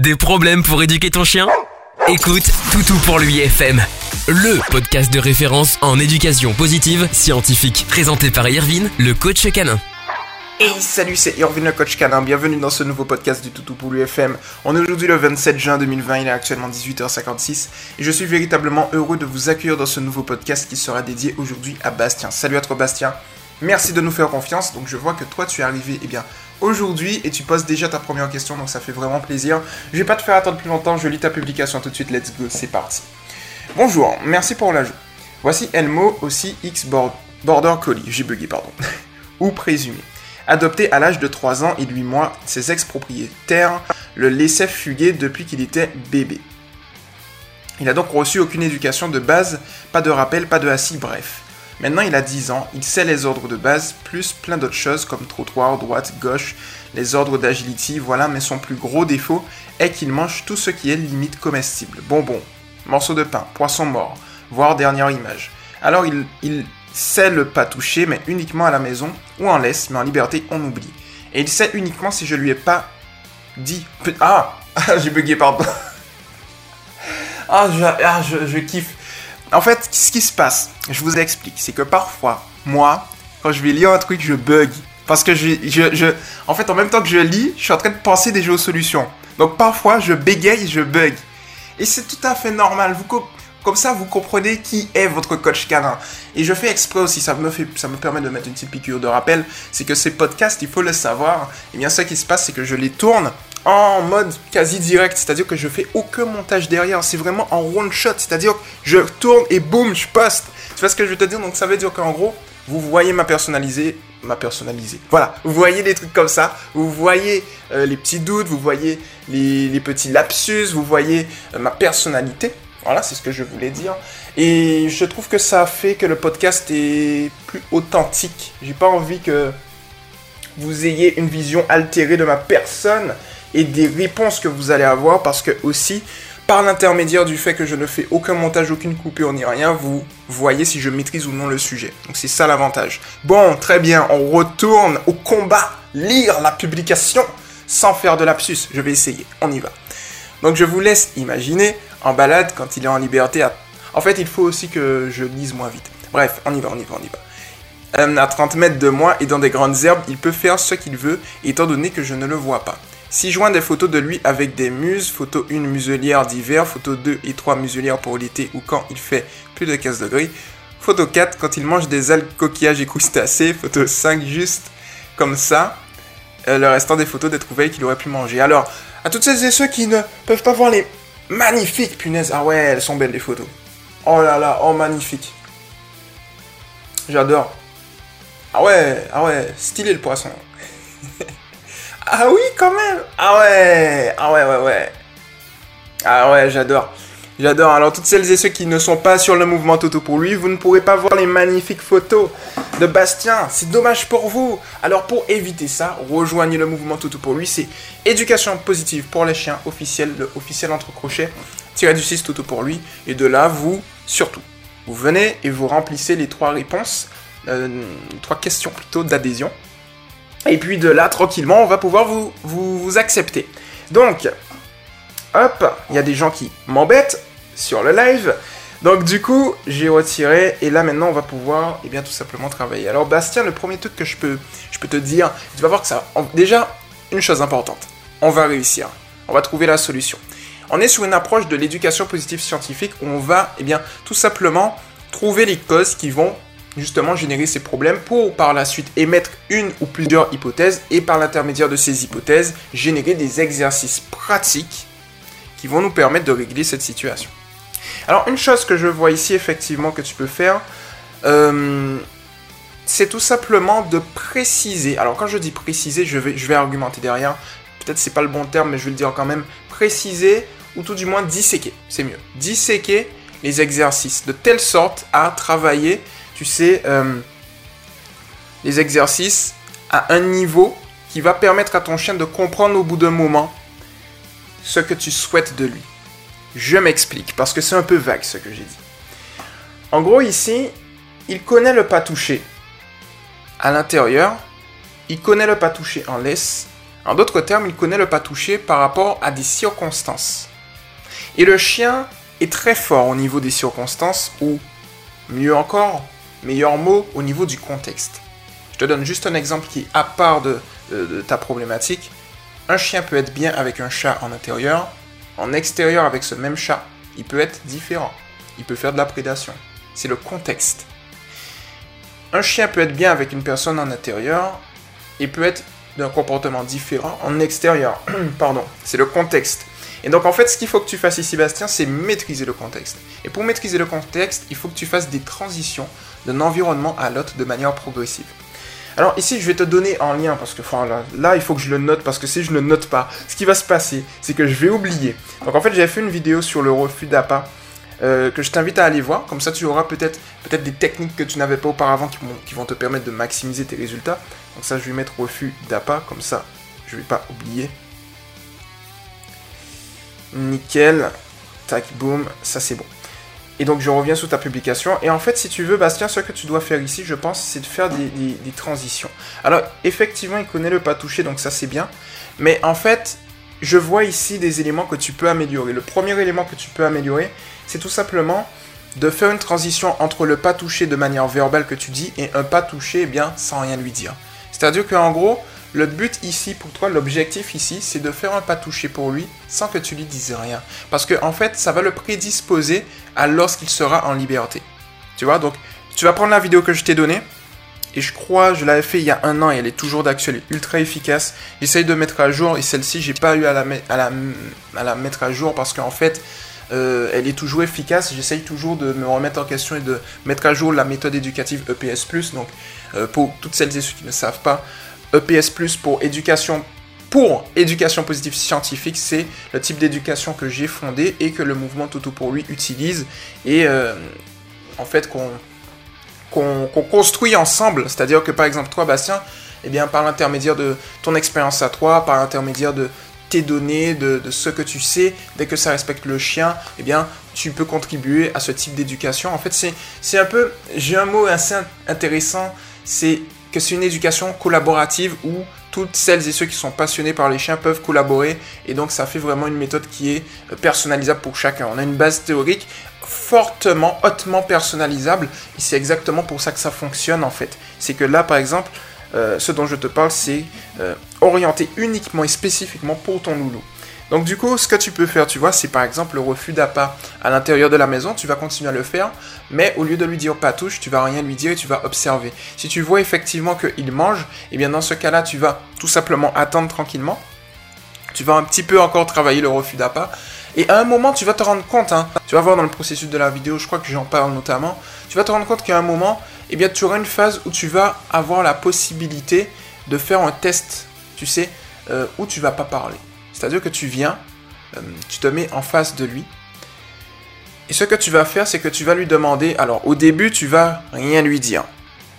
Des problèmes pour éduquer ton chien? Écoute Toutou pour lui FM, le podcast de référence en éducation positive scientifique, présenté par Irvine, le coach canin. Hey salut c'est Irvine le coach canin, bienvenue dans ce nouveau podcast du Toutou pour l'UFM. On est aujourd'hui le 27 juin 2020, il est actuellement 18h56 et je suis véritablement heureux de vous accueillir dans ce nouveau podcast qui sera dédié aujourd'hui à Bastien. Salut à toi Bastien, merci de nous faire confiance, donc je vois que toi tu es arrivé eh bien, aujourd'hui et tu poses déjà ta première question, donc ça fait vraiment plaisir. Je vais pas te faire attendre plus longtemps, je lis ta publication tout de suite, let's go, c'est parti. Bonjour, merci pour l'ajout. Voici Elmo, aussi X Border Collie, j'ai bugué, pardon, ou présumé. Adopté à l'âge de 3 ans et 8 mois, ses ex-propriétaires le laissaient fuguer depuis qu'il était bébé. Il n'a donc reçu aucune éducation de base, pas de rappel, pas de assis, bref. Maintenant il a 10 ans, il sait les ordres de base, plus plein d'autres choses comme trottoir, droite, gauche, les ordres d'agility, voilà, mais son plus gros défaut est qu'il mange tout ce qui est limite comestible. Bonbons, morceaux de pain, poisson mort, voire dernière image. Alors il, il sait le pas toucher, mais uniquement à la maison, ou en laisse, mais en liberté, on oublie. Et il sait uniquement si je lui ai pas dit. Ah J'ai bugué, pardon. ah, je, ah je, kiffe. En fait, ce qui se passe, je vous explique, c'est que parfois, moi, quand je vais lire un truc, je bug. Parce que je, je, En fait, en même temps que je lis, je suis en train de penser déjà aux solutions. Donc parfois, je bégaye, je bug. Et c'est tout à fait normal. Vous, comme ça, vous comprenez qui est votre coach canin. Et je fais exprès aussi, ça me, fait, ça me permet de mettre une petite piqûre de rappel, c'est que ces podcasts, il faut le savoir. Et bien, ce qui se passe, c'est que je les tourne en mode quasi direct, c'est-à-dire que je fais aucun montage derrière, c'est vraiment en one shot, c'est-à-dire que je tourne et boum, je poste. Tu vois ce que je veux te dire? Donc ça veut dire qu'en gros, vous voyez ma personnalisée, ma personnalisée. Voilà, vous voyez des trucs comme ça, vous voyez euh, les petits doutes, vous voyez les, petits lapsus, vous voyez euh, ma personnalité. Voilà, c'est ce que je voulais dire. Et je trouve que ça fait que le podcast est plus authentique. J'ai pas envie que vous ayez une vision altérée de ma personne et des réponses que vous allez avoir parce que aussi par l'intermédiaire du fait que je ne fais aucun montage, aucune coupure ni rien, vous voyez si je maîtrise ou non le sujet. Donc c'est ça l'avantage. Bon, très bien, on retourne au combat, lire la publication sans faire de lapsus. Je vais essayer, on y va. Donc je vous laisse imaginer en balade quand il est en liberté. En fait, il faut aussi que je lise moins vite. Bref, on y va, on y va, on y va. Euh, à 30 mètres de moi et dans des grandes herbes, il peut faire ce qu'il veut, étant donné que je ne le vois pas. Si joint des photos de lui avec des muses, photo 1 muselière d'hiver, photo 2 et 3 muselières pour l'été ou quand il fait plus de 15 degrés, photo 4 quand il mange des algues, coquillages et crustacés, photo 5 juste comme ça, euh, le restant des photos des trouvailles qu'il aurait pu manger. Alors, à toutes celles et ceux qui ne peuvent pas voir les magnifiques punaises, ah ouais, elles sont belles les photos. Oh là là, oh magnifique. J'adore. Ah ouais, ah ouais, stylé le poisson. ah oui, quand même. Ah ouais, ah ouais, ouais, ouais. Ah ouais, j'adore. J'adore. Alors, toutes celles et ceux qui ne sont pas sur le mouvement Toto pour lui, vous ne pourrez pas voir les magnifiques photos de Bastien. C'est dommage pour vous. Alors, pour éviter ça, rejoignez le mouvement Toto pour lui. C'est éducation positive pour les chiens officiel, le officiel entre crochets, tiré du 6 Toto pour lui. Et de là, vous, surtout, vous venez et vous remplissez les trois réponses, euh, trois questions plutôt d'adhésion. Et puis de là, tranquillement, on va pouvoir vous, vous, accepter. Donc, hop, il y a des gens qui m'embêtent sur le live. Donc du coup, j'ai retiré et là maintenant on va pouvoir eh bien tout simplement travailler. Alors Bastien, le premier truc que je peux je peux te dire, tu vas voir que ça déjà une chose importante. On va réussir. On va trouver la solution. On est sur une approche de l'éducation positive scientifique où on va eh bien tout simplement trouver les causes qui vont justement générer ces problèmes pour par la suite émettre une ou plusieurs hypothèses et par l'intermédiaire de ces hypothèses générer des exercices pratiques qui vont nous permettre de régler cette situation. Alors une chose que je vois ici effectivement que tu peux faire, euh, c'est tout simplement de préciser. Alors quand je dis préciser, je vais, je vais argumenter derrière. Peut-être c'est pas le bon terme, mais je vais le dire quand même. Préciser ou tout du moins disséquer, c'est mieux. Disséquer les exercices de telle sorte à travailler, tu sais, euh, les exercices à un niveau qui va permettre à ton chien de comprendre au bout d'un moment ce que tu souhaites de lui. Je m'explique, parce que c'est un peu vague ce que j'ai dit. En gros, ici, il connaît le pas touché à l'intérieur, il connaît le pas touché en laisse, En d'autres termes, il connaît le pas touché par rapport à des circonstances. Et le chien est très fort au niveau des circonstances ou, mieux encore, meilleur mot, au niveau du contexte. Je te donne juste un exemple qui à part de, de ta problématique. Un chien peut être bien avec un chat en intérieur, en extérieur avec ce même chat, il peut être différent. Il peut faire de la prédation. C'est le contexte. Un chien peut être bien avec une personne en intérieur et peut être d'un comportement différent en extérieur. Pardon, c'est le contexte. Et donc en fait, ce qu'il faut que tu fasses ici, Bastien, c'est maîtriser le contexte. Et pour maîtriser le contexte, il faut que tu fasses des transitions d'un environnement à l'autre de manière progressive. Alors ici, je vais te donner en lien, parce que là, là, il faut que je le note, parce que si je ne le note pas, ce qui va se passer, c'est que je vais oublier. Donc en fait, j'avais fait une vidéo sur le refus d'appât, euh, que je t'invite à aller voir, comme ça tu auras peut-être peut des techniques que tu n'avais pas auparavant qui vont, qui vont te permettre de maximiser tes résultats. Donc ça, je vais mettre refus d'appât, comme ça, je vais pas oublier. Nickel. Tac, boum, ça c'est bon. Et donc je reviens sous ta publication. Et en fait, si tu veux, Bastien, ce que tu dois faire ici, je pense, c'est de faire des, transitions. Alors, effectivement, il connaît le pas touché, donc ça c'est bien. Mais en fait, je vois ici des éléments que tu peux améliorer. Le premier élément que tu peux améliorer, c'est tout simplement de faire une transition entre le pas touché de manière verbale que tu dis et un pas touché, eh bien, sans rien lui dire. C'est-à-dire qu'en gros, le but ici pour toi, l'objectif ici, c'est de faire un pas touché pour lui sans que tu lui dises rien. Parce que en fait, ça va le prédisposer à lorsqu'il sera en liberté. Tu vois, donc tu vas prendre la vidéo que je t'ai donnée. Et je crois, je l'avais fait il y a un an et elle est toujours d'actualité, ultra efficace. J'essaye de mettre à jour et celle-ci, j'ai pas eu à la, mettre à jour parce qu'en fait, euh, elle est toujours efficace. J'essaye toujours de me remettre en question et de mettre à jour la méthode éducative EPS+. Donc, euh, pour toutes celles et ceux qui ne savent pas, EPS+, pour éducation pour éducation positive scientifique, c'est le type d'éducation que j'ai fondé et que le mouvement Toto pour lui utilise et euh, en fait qu'on construit ensemble. C'est-à-dire que par exemple toi Bastien, eh bien par l'intermédiaire de ton expérience à toi, par l'intermédiaire de tes données, de, de, ce que tu sais, dès que ça respecte le chien, eh bien tu peux contribuer à ce type d'éducation. En fait c'est un peu, j'ai un mot assez intéressant, c'est que c'est une éducation collaborative où toutes celles et ceux qui sont passionnés par les chiens peuvent collaborer et donc ça fait vraiment une méthode qui est euh, personnalisable pour chacun. On a une base théorique fortement, hautement personnalisable et c'est exactement pour ça que ça fonctionne en fait. C'est que là par exemple, euh, ce dont je te parle c'est euh, orienté uniquement et spécifiquement pour ton loulou. Donc du coup, ce que tu peux faire, tu vois, c'est par exemple le refus d'appât à l'intérieur de la maison, tu vas continuer à le faire, mais au lieu de lui dire pas touche, tu vas rien lui dire et tu vas observer. Si tu vois effectivement qu'il mange, et eh bien dans ce cas-là, tu vas tout simplement attendre tranquillement. Tu vas un petit peu encore travailler le refus d'appât. Et à un moment, tu vas te rendre compte, hein, tu vas voir dans le processus de la vidéo, je crois que j'en parle notamment, tu vas te rendre compte qu'à un moment, eh bien, tu auras une phase où tu vas avoir la possibilité de faire un test, tu sais, euh, où tu vas pas parler. C'est-à-dire que tu viens, euh, tu te mets en face de lui. Et ce que tu vas faire, c'est que tu vas lui demander. Alors, au début, tu vas rien lui dire.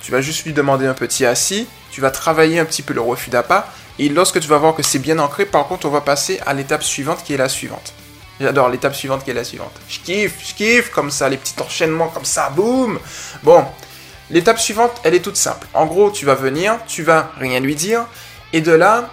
Tu vas juste lui demander un petit assis. Tu vas travailler un petit peu le refus d'appât. Et lorsque tu vas voir que c'est bien ancré, par contre, on va passer à l'étape suivante qui est la suivante. J'adore l'étape suivante qui est la suivante. Je kiffe, je kiffe, comme ça, les petits enchaînements comme ça, boum. Bon, l'étape suivante, elle est toute simple. En gros, tu vas venir, tu vas rien lui dire, et de là,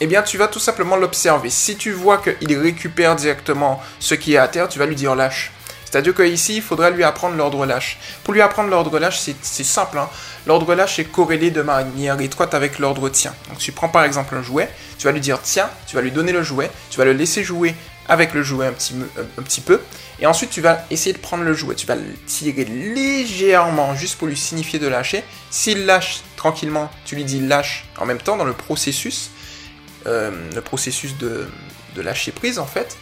eh bien tu vas tout simplement l'observer. Si tu vois qu'il récupère directement ce qui est à terre, tu vas lui dire lâche. C'est-à-dire qu'ici, il faudra lui apprendre l'ordre lâche. Pour lui apprendre l'ordre lâche, c'est simple. Hein. L'ordre lâche est corrélé de manière étroite avec l'ordre tien. Donc tu prends par exemple un jouet, tu vas lui dire tiens, tu vas lui donner le jouet, tu vas le laisser jouer avec le jouet un petit, un petit peu, et ensuite tu vas essayer de prendre le jouet, tu vas le tirer légèrement juste pour lui signifier de lâcher. S'il lâche tranquillement, tu lui dis lâche en même temps dans le processus, euh, le processus de, lâcher prise en fait,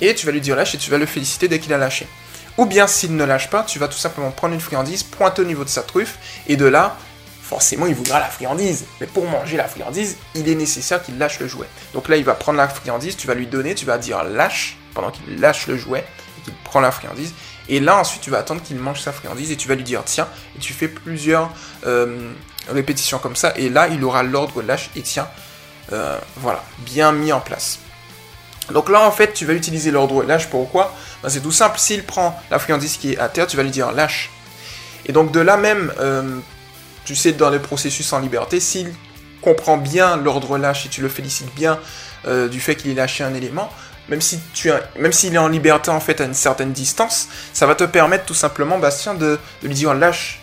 et tu vas lui dire lâche et tu vas le féliciter dès qu'il a lâché. Ou bien s'il ne lâche pas, tu vas tout simplement prendre une friandise, pointer au niveau de sa truffe, et de là, forcément il voudra la friandise. Mais pour manger la friandise, il est nécessaire qu'il lâche le jouet. Donc là, il va prendre la friandise, tu vas lui donner, tu vas dire lâche, pendant qu'il lâche le jouet, et qu'il prend la friandise. Et là, ensuite, tu vas attendre qu'il mange sa friandise, et tu vas lui dire tiens, et tu fais plusieurs euh, répétitions comme ça, et là, il aura l'ordre lâche et tiens, euh, voilà, bien mis en place. Donc là, en fait, tu vas utiliser l'ordre lâche. Pourquoi? Ben, C'est tout simple. S'il prend la friandise qui est à terre, tu vas lui dire lâche. Et donc de là même, euh, tu sais, dans le processus en liberté, s'il comprends bien l'ordre lâche et tu le félicites bien euh, du fait qu'il ait lâché un élément, même si tu même s'il est en liberté en fait à une certaine distance, ça va te permettre tout simplement, Bastien, de, lui dire lâche,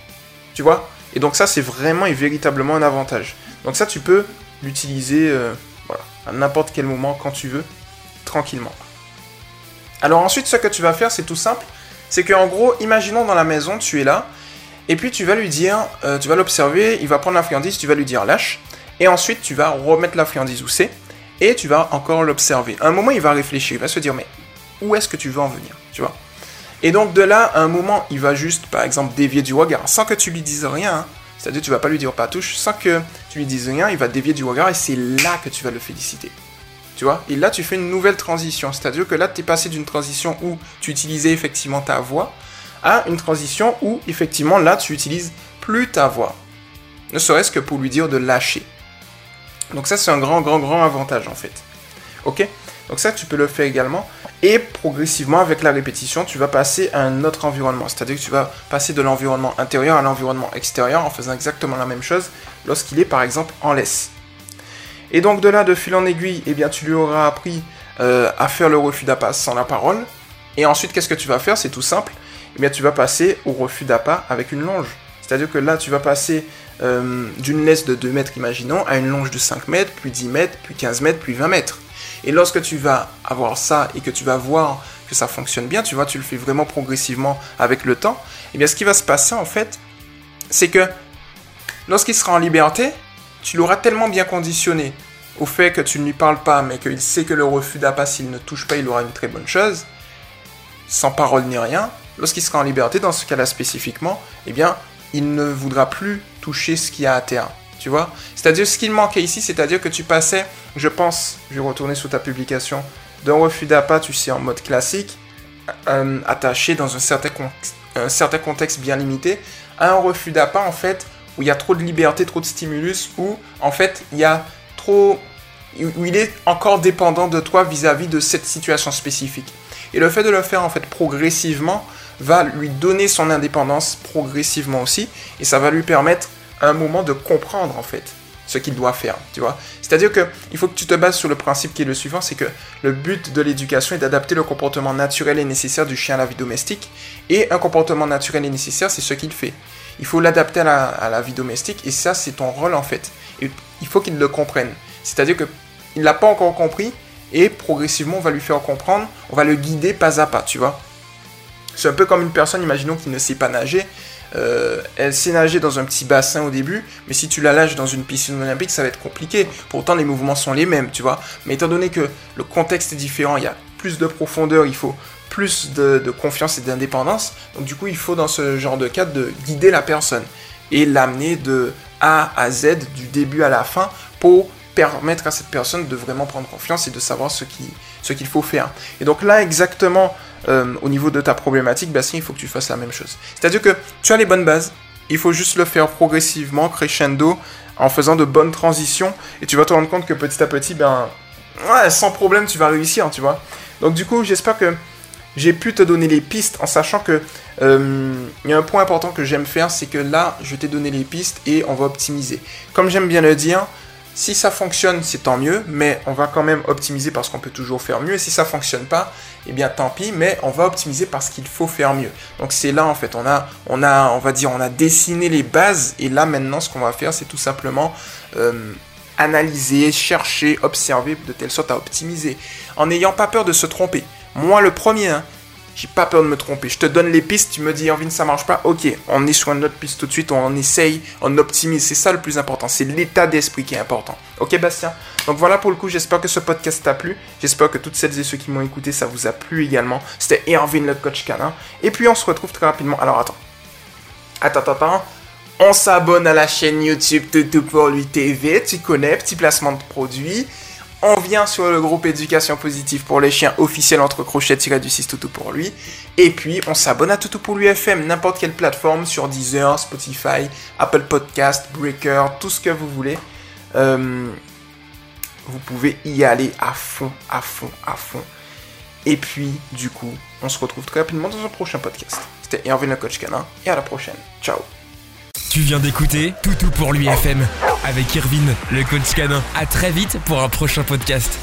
tu vois? Et donc ça, c'est vraiment et véritablement un avantage. Donc ça, tu peux l'utiliser, euh, à n'importe quel moment, quand tu veux, tranquillement. Alors ensuite, ce que tu vas faire, c'est tout simple. C'est que en gros, imaginons dans la maison, tu es là, et puis tu vas lui dire, euh, tu vas l'observer, il va prendre la friandise, tu vas lui dire lâche, et ensuite tu vas remettre la friandise où c'est, et tu vas encore l'observer. Un moment, il va réfléchir, il va se dire, mais où est-ce que tu veux en venir, tu vois? Et donc de là, à un moment, il va juste, par exemple, dévier du regard, sans que tu lui dises rien, hein. C'est-à-dire tu vas pas lui dire pas touche, sans que tu lui dises rien, il va dévier du regard, et c'est là que tu vas le féliciter. Tu vois? Et là, tu fais une nouvelle transition. C'est-à-dire que là, tu es passé d'une transition où tu utilisais effectivement ta voix à une transition où, effectivement, là, tu utilises plus ta voix. Ne serait-ce que pour lui dire de lâcher. Donc ça, c'est un grand, grand, grand avantage, en fait. Ok? Donc ça, tu peux le faire également. Et progressivement, avec la répétition, tu vas passer à un autre environnement. C'est-à-dire que tu vas passer de l'environnement intérieur à l'environnement extérieur en faisant exactement la même chose lorsqu'il est, par exemple, en laisse. Et donc de là, de fil en aiguille, eh bien, tu lui auras appris euh, à faire le refus d'appât sans la parole. Et ensuite, qu'est-ce que tu vas faire? C'est tout simple. Eh bien, tu vas passer au refus d'appât avec une longe. C'est-à-dire que là, tu vas passer euh, d'une laisse de 2 mètres, imaginons, à une longe de 5 mètres, puis 10 mètres, puis 15 mètres, puis 20 mètres. Et lorsque tu vas avoir ça et que tu vas voir que ça fonctionne bien, tu vois, tu le fais vraiment progressivement avec le temps, eh bien, ce qui va se passer, en fait, c'est que lorsqu'il sera en liberté, tu l'auras tellement bien conditionné au fait que tu ne lui parles pas, mais qu'il sait que le refus d'appât, s'il ne touche pas, il aura une très bonne chose, sans parole ni rien, lorsqu'il sera en liberté, dans ce cas-là spécifiquement, eh bien, il ne voudra plus toucher ce qu'il y a à terre. C'est-à-dire, ce qu'il manquait ici, c'est-à-dire que tu passais, je pense, je vais retourner sous ta publication, d'un refus d'appât, tu sais, en mode classique, euh, attaché dans un certain, un certain contexte bien limité, à un refus d'appât, en fait, où il y a trop de liberté, trop de stimulus, où en fait il y a trop. où il est encore dépendant de toi vis-à-vis de cette situation spécifique. Et le fait de le faire en fait progressivement va lui donner son indépendance progressivement aussi, et ça va lui permettre un moment de comprendre en fait ce qu'il doit faire, tu vois. C'est-à-dire que il faut que tu te bases sur le principe qui est le suivant, c'est que le but de l'éducation est d'adapter le comportement naturel et nécessaire du chien à la vie domestique, et un comportement naturel et nécessaire, c'est ce qu'il fait. Il faut l'adapter à, la, vie domestique et ça, c'est ton rôle en fait. Il faut qu'il le comprenne. C'est-à-dire qu'il ne l'a pas encore compris et progressivement, on va lui faire comprendre, on va le guider pas à pas, tu vois. C'est un peu comme une personne, imaginons, qui ne sait pas nager. Euh, elle sait nager dans un petit bassin au début, mais si tu la lâches dans une piscine olympique, ça va être compliqué. Pourtant, les mouvements sont les mêmes, tu vois. Mais étant donné que le contexte est différent, il y a plus de profondeur, il faut plus de, confiance et d'indépendance. Donc du coup, il faut dans ce genre de cas de guider la personne et l'amener de A à Z, du début à la fin, pour permettre à cette personne de vraiment prendre confiance et de savoir ce qu'il faut faire. Et donc là, exactement euh, au niveau de ta problématique, Bastien, il faut que tu fasses la même chose. C'est-à-dire que tu as les bonnes bases, il faut juste le faire progressivement, crescendo, en faisant de bonnes transitions, et tu vas te rendre compte que petit à petit, ben, sans problème, tu vas réussir, tu vois. Donc du coup, j'espère que j'ai pu te donner les pistes en sachant que euh, il y a un point important que j'aime faire, c'est que là, je t'ai donné les pistes et on va optimiser. Comme j'aime bien le dire, si ça fonctionne, c'est tant mieux, mais on va quand même optimiser parce qu'on peut toujours faire mieux. Et si ça fonctionne pas, eh bien tant pis, mais on va optimiser parce qu'il faut faire mieux. Donc c'est là en fait, on a, on va dire, on a dessiné les bases et là maintenant, ce qu'on va faire, c'est tout simplement euh, analyser, chercher, observer de telle sorte à optimiser, en n'ayant pas peur de se tromper. Moi, le premier, hein, j'ai pas peur de me tromper. Je te donne les pistes, tu me dis, Irvine, ça marche pas. Ok, on est sur une autre piste tout de suite, on essaye, on optimise. C'est ça le plus important. C'est l'état d'esprit qui est important. Ok, Bastien Donc voilà pour le coup, j'espère que ce podcast t'a plu. J'espère que toutes celles et ceux qui m'ont écouté, ça vous a plu également. C'était Irvine, le coach canin. Et puis on se retrouve très rapidement. Alors attends. Attends, attends, attends. On s'abonne à la chaîne YouTube Tout pour lui TV. Tu connais, petit placement de produits. On vient sur le groupe Éducation Positive pour les chiens officiel entre crochets tiré du 6 Toutou pour lui. Et puis on s'abonne à Toutou pour lui FM, n'importe quelle plateforme sur Deezer, Spotify, Apple Podcast, Breaker, tout ce que vous voulez. Euh, vous pouvez y aller à fond, à fond, à fond. Et puis, du coup, on se retrouve très rapidement dans un prochain podcast. C'était Hervé le coach canin, et à la prochaine. Ciao. Tu viens d'écouter Toutou pour lui FM avec Irvine, le coach canin. À très vite pour un prochain podcast.